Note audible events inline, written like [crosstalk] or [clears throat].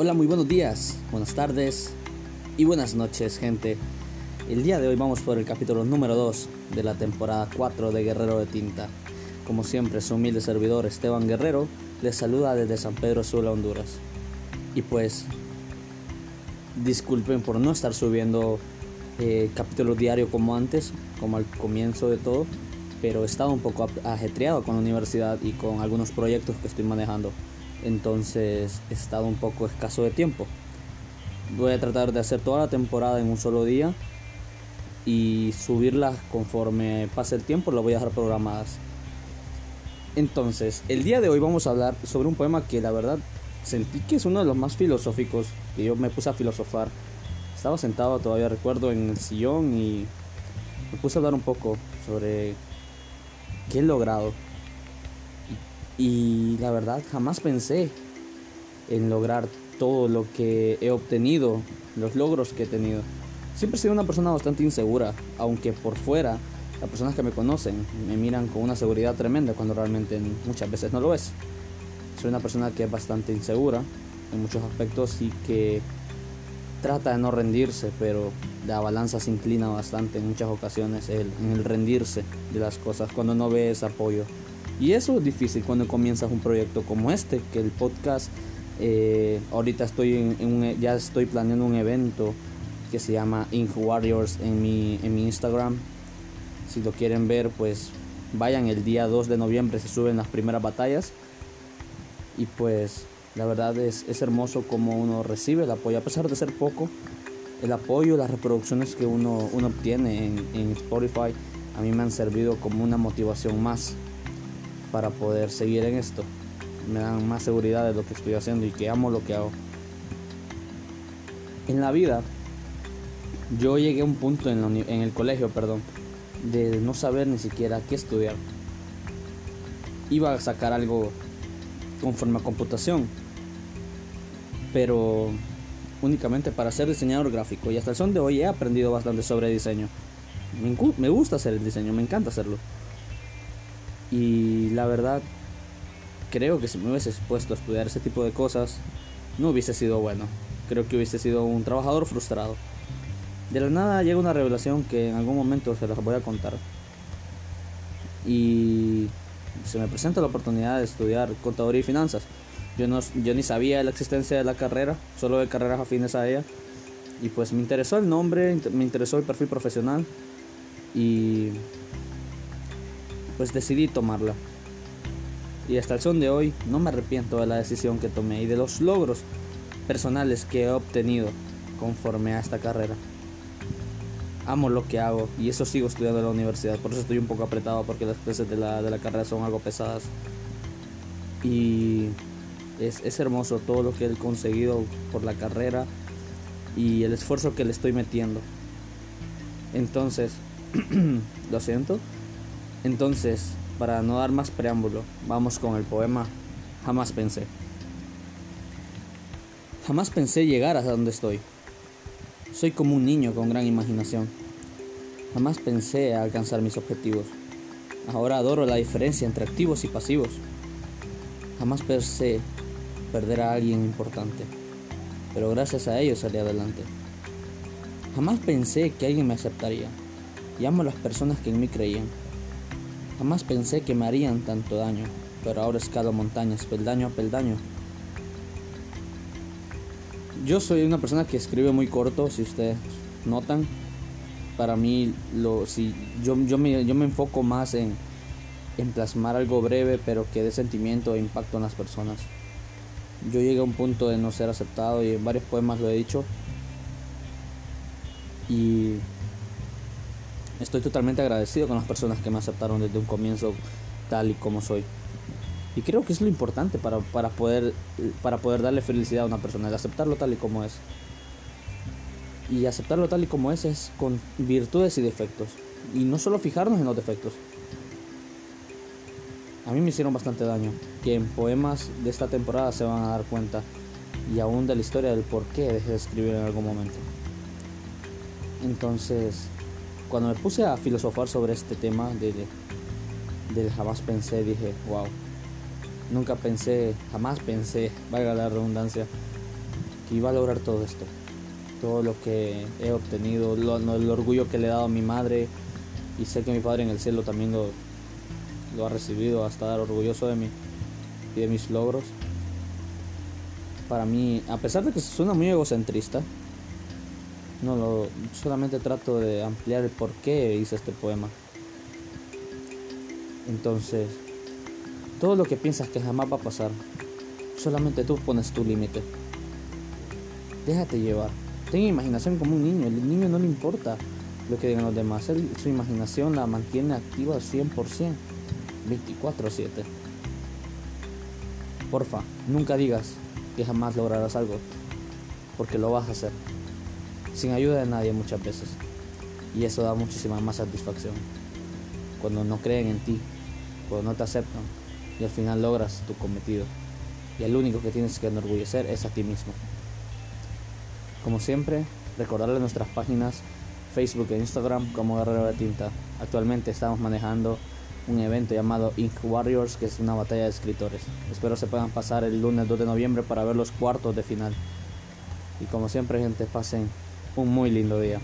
Hola, muy buenos días, buenas tardes y buenas noches, gente. El día de hoy vamos por el capítulo número 2 de la temporada 4 de Guerrero de Tinta. Como siempre, su humilde servidor Esteban Guerrero les saluda desde San Pedro Sula, Honduras. Y pues, disculpen por no estar subiendo eh, capítulos diarios como antes, como al comienzo de todo, pero he estado un poco ajetreado con la universidad y con algunos proyectos que estoy manejando. Entonces he estado un poco escaso de tiempo. Voy a tratar de hacer toda la temporada en un solo día y subirlas conforme pase el tiempo, las voy a dejar programadas. Entonces, el día de hoy vamos a hablar sobre un poema que la verdad sentí que es uno de los más filosóficos que yo me puse a filosofar. Estaba sentado, todavía recuerdo, en el sillón y me puse a hablar un poco sobre qué he logrado. Y, la verdad jamás pensé en lograr todo lo que he obtenido, los logros que he tenido. Siempre he sido una persona bastante insegura, aunque por fuera las personas que me conocen me miran con una seguridad tremenda cuando realmente muchas veces no lo es. Soy una persona que es bastante insegura en muchos aspectos y que trata de no rendirse, pero la balanza se inclina bastante en muchas ocasiones en el rendirse de las cosas cuando no ves apoyo. Y eso es difícil cuando comienzas un proyecto como este, que el podcast, eh, ahorita estoy en, ya estoy planeando un evento que se llama Ink Warriors en mi, en mi Instagram. Si lo quieren ver, pues vayan el día 2 de noviembre, se suben las primeras batallas. Y pues la verdad es, es hermoso como uno recibe el apoyo, a pesar de ser poco, el apoyo, las reproducciones que uno, uno obtiene en, en Spotify, a mí me han servido como una motivación más para poder seguir en esto. Me dan más seguridad de lo que estoy haciendo y que amo lo que hago. En la vida, yo llegué a un punto en, el colegio, perdón, de no saber ni siquiera qué estudiar. Iba a sacar algo conforme a computación, pero únicamente para ser diseñador gráfico. Y hasta el son de hoy he aprendido bastante sobre diseño. Me gusta hacer el diseño, me encanta hacerlo. Y la verdad, creo que si me hubiese puesto a estudiar ese tipo de cosas, no hubiese sido bueno. Creo que hubiese sido un trabajador frustrado. De la nada llega una revelación que en algún momento se las voy a contar. Y se me presenta la oportunidad de estudiar contaduría y finanzas. Yo, no, yo ni sabía la existencia de la carrera, solo de carreras afines a ella. Y pues me interesó el nombre, me interesó el perfil profesional. Y pues decidí tomarla. Y hasta el son de hoy no me arrepiento de la decisión que tomé y de los logros personales que he obtenido conforme a esta carrera. Amo lo que hago y eso sigo estudiando en la universidad. Por eso estoy un poco apretado porque las clases de la, de la carrera son algo pesadas. Y es, es hermoso todo lo que he conseguido por la carrera y el esfuerzo que le estoy metiendo. Entonces, [clears throat] lo siento, entonces, para no dar más preámbulo, vamos con el poema Jamás pensé. Jamás pensé llegar hasta donde estoy. Soy como un niño con gran imaginación. Jamás pensé alcanzar mis objetivos. Ahora adoro la diferencia entre activos y pasivos. Jamás pensé perder a alguien importante, pero gracias a ello salí adelante. Jamás pensé que alguien me aceptaría y amo a las personas que en mí creían. Jamás pensé que me harían tanto daño, pero ahora escalo montañas, peldaño a peldaño. Yo soy una persona que escribe muy corto, si ustedes notan. Para mí, si, yo, yo, me, yo me enfoco más en, en plasmar algo breve, pero que dé sentimiento e impacto en las personas. Yo llegué a un punto de no ser aceptado y en varios poemas lo he dicho. Y Estoy totalmente agradecido con las personas que me aceptaron desde un comienzo tal y como soy. Y creo que es lo importante para, poder, para poder darle felicidad a una persona, el aceptarlo tal y como es. Y aceptarlo tal y como es es con virtudes y defectos. Y no solo fijarnos en los defectos. A mí me hicieron bastante daño, que en poemas de esta temporada se van a dar cuenta. Y aún de la historia del por qué dejé de escribir en algún momento. Entonces, cuando me puse a filosofar sobre este tema de, de, jamás pensé, dije, wow, nunca pensé, jamás pensé, valga la redundancia, que iba a lograr todo esto. Todo lo que he obtenido, el orgullo que le he dado a mi madre y sé que mi padre en el cielo también lo, lo ha recibido, a estar orgulloso de mí y de mis logros. Para mí, a pesar de que suena muy egocentrista, no lo solamente trato de ampliar el por qué hice este poema. Entonces, todo lo que piensas que jamás va a pasar, solamente tú pones tu límite. Déjate llevar. Ten imaginación como un niño. El niño no le importa lo que digan los demás. su imaginación la mantiene activa al 100%. 24/7. Porfa, nunca digas que jamás lograrás algo. Porque lo vas a hacer. Sin ayuda de nadie muchas veces. Y eso da muchísima más satisfacción. Cuando no creen en ti. Cuando no te aceptan. Y al final logras tu cometido. Y el único que tienes que enorgullecer es a ti mismo. Como siempre, recordarle nuestras páginas Facebook e Instagram como Guerrero de Tinta. Actualmente estamos manejando un evento llamado Ink Warriors, que es una batalla de escritores. Espero se puedan pasar el lunes 2 de noviembre para ver los cuartos de final. Y como siempre, gente, pasen un muy lindo día.